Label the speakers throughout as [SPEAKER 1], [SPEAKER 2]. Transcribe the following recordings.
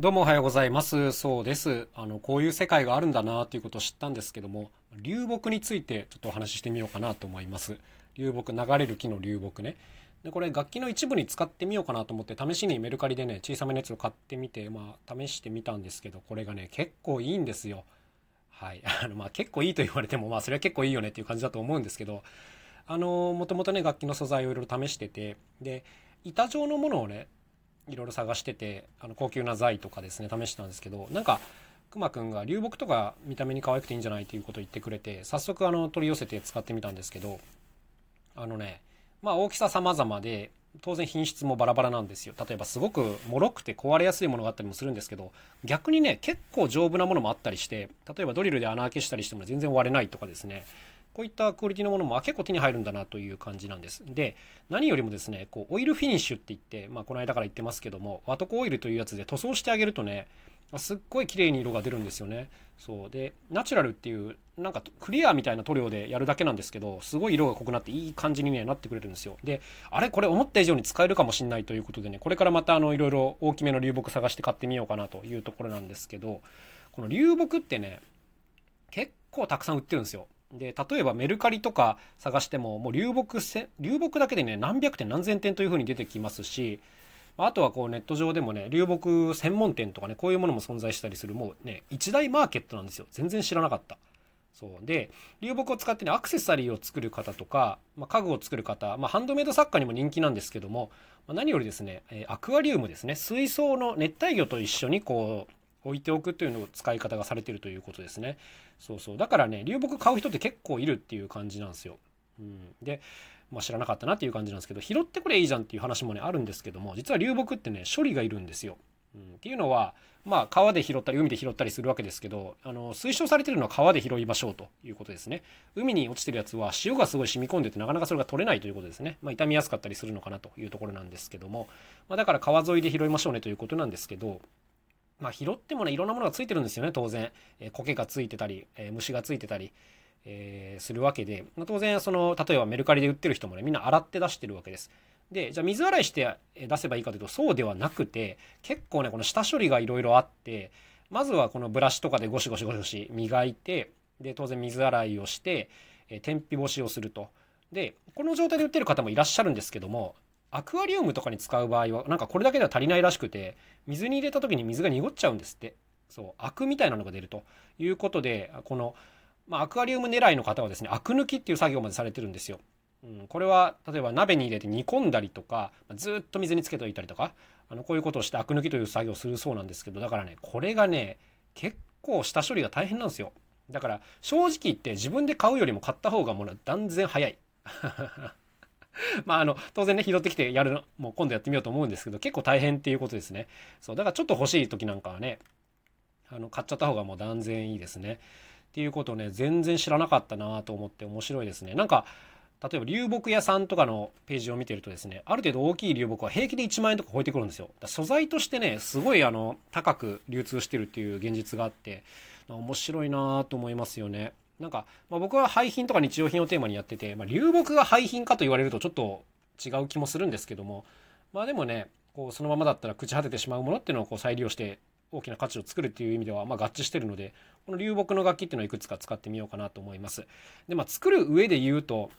[SPEAKER 1] どうもおはようございます。そうです。あの、こういう世界があるんだなということを知ったんですけども、流木についてちょっとお話ししてみようかなと思います。流木、流れる木の流木ね。で、これ楽器の一部に使ってみようかなと思って、試しにメルカリでね、小さめのやつを買ってみて、まあ、試してみたんですけど、これがね、結構いいんですよ。はい。あの、まあ、結構いいと言われても、まあ、それは結構いいよねっていう感じだと思うんですけど、あの、もともとね、楽器の素材をいろいろ試してて、で、板状のものをね、いろいろ探しててあの高級な材とかですね試してたんですけどなんかくまくんが流木とか見た目に可愛くていいんじゃないということを言ってくれて早速あの取り寄せて使ってみたんですけどあのねまあ大きさ様々で当然品質もバラバラなんですよ。例えばすごく脆くて壊れやすいものがあったりもするんですけど逆にね結構丈夫なものもあったりして例えばドリルで穴開けしたりしても全然割れないとかですね。こういったクオリティのものも結構手に入るんだなという感じなんです。で、何よりもですね、こうオイルフィニッシュって言って、まあ、この間から言ってますけども、ワトコオイルというやつで塗装してあげるとね、すっごい綺麗に色が出るんですよね。そうで、ナチュラルっていう、なんかクリアみたいな塗料でやるだけなんですけど、すごい色が濃くなっていい感じに、ね、なってくれるんですよ。で、あれこれ思った以上に使えるかもしんないということでね、これからまたあのいろいろ大きめの流木探して買ってみようかなというところなんですけど、この流木ってね、結構たくさん売ってるんですよ。で、例えばメルカリとか探しても、もう流木せ、流木だけでね、何百点何千点という風に出てきますし、あとはこうネット上でもね、流木専門店とかね、こういうものも存在したりする、もうね、一大マーケットなんですよ。全然知らなかった。そうで、流木を使ってね、アクセサリーを作る方とか、まあ、家具を作る方、まあ、ハンドメイド作家にも人気なんですけども、まあ、何よりですね、アクアリウムですね、水槽の熱帯魚と一緒にこう、置いておくというのを使い方がされてるということですね。そうそう。だからね、流木買う人って結構いるっていう感じなんですよ。うん。で、まあ、知らなかったなっていう感じなんですけど、拾ってくれいいじゃんっていう話もね、あるんですけども、実は流木ってね、処理がいるんですよ。うん、っていうのは、まあ、川で拾ったり、海で拾ったりするわけですけど、あの、推奨されてるのは川で拾いましょうということですね。海に落ちてるやつは塩がすごい染み込んでて、なかなかそれが取れないということですね。まあ、傷みやすかったりするのかなというところなんですけども、まあ、だから川沿いで拾いましょうねということなんですけど、まあ、拾ってもね、いろんなものがついてるんですよね、当然。えー、苔がついてたり、え、虫がついてたり、えー、するわけで、まあ、当然、その、例えばメルカリで売ってる人もね、みんな洗って出してるわけです。で、じゃあ水洗いして出せばいいかというと、そうではなくて、結構ね、この下処理がいろいろあって、まずはこのブラシとかでゴシゴシゴシゴシ磨いて、で、当然水洗いをして、え、天日干しをすると。で、この状態で売ってる方もいらっしゃるんですけども、アクアリウムとかに使う場合は、なんかこれだけでは足りないらしくて、水に入れた時に水が濁っちゃうんですって。そう、アクみたいなのが出るということで、この、まあ、アクアリウム狙いの方はですね、アク抜きっていう作業までされてるんですよ。うん、これは、例えば鍋に入れて煮込んだりとか、ずっと水につけておいたりとか、あの、こういうことをしてアク抜きという作業をするそうなんですけど、だからね、これがね、結構下処理が大変なんですよ。だから、正直言って自分で買うよりも買った方がもう断然早い。まあ、あの、当然ね、拾ってきてやるの、もう今度やってみようと思うんですけど、結構大変っていうことですね。そう、だからちょっと欲しい時なんかはね、あの、買っちゃった方がもう断然いいですね。っていうことをね、全然知らなかったなと思って面白いですね。なんか、例えば流木屋さんとかのページを見てるとですね、ある程度大きい流木は平気で1万円とか超えてくるんですよ。素材としてね、すごいあの、高く流通してるっていう現実があって、面白いなと思いますよね。なんか、まあ、僕は廃品とか日用品をテーマにやってて、まあ、流木が廃品かと言われるとちょっと違う気もするんですけども、まあでもね、こうそのままだったら朽ち果ててしまうものっていうのをこう再利用して大きな価値を作るっていう意味では、ま、合致してるので、この流木の楽器っていうのをいくつか使ってみようかなと思います。で、まあ、作る上で言うと、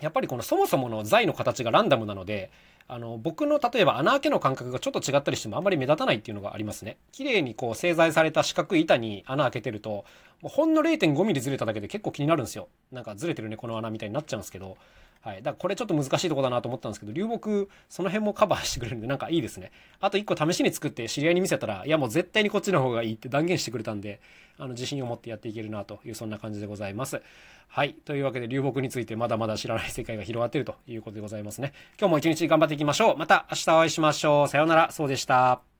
[SPEAKER 1] やっぱりこのそもそもの材の形がランダムなので、あの、僕の例えば穴開けの感覚がちょっと違ったりしてもあんまり目立たないっていうのがありますね。綺麗にこう製材された四角い板に穴開けてると、ほんの 0.5mm ずれただけで結構気になるんですよ。なんかずれてるね、この穴みたいになっちゃうんですけど、はい。だからこれちょっと難しいとこだなと思ったんですけど、流木、その辺もカバーしてくれるんで、なんかいいですね。あと一個試しに作って知り合いに見せたら、いやもう絶対にこっちの方がいいって断言してくれたんで、あの、自信を持ってやっていけるなという、そんな感じでございます。はい。というわけで、流木についてまだまだ知らない世界が広がっているということでございますね。今日も一日頑張っていきましょう。また明日お会いしましょう。さようなら。そうでした。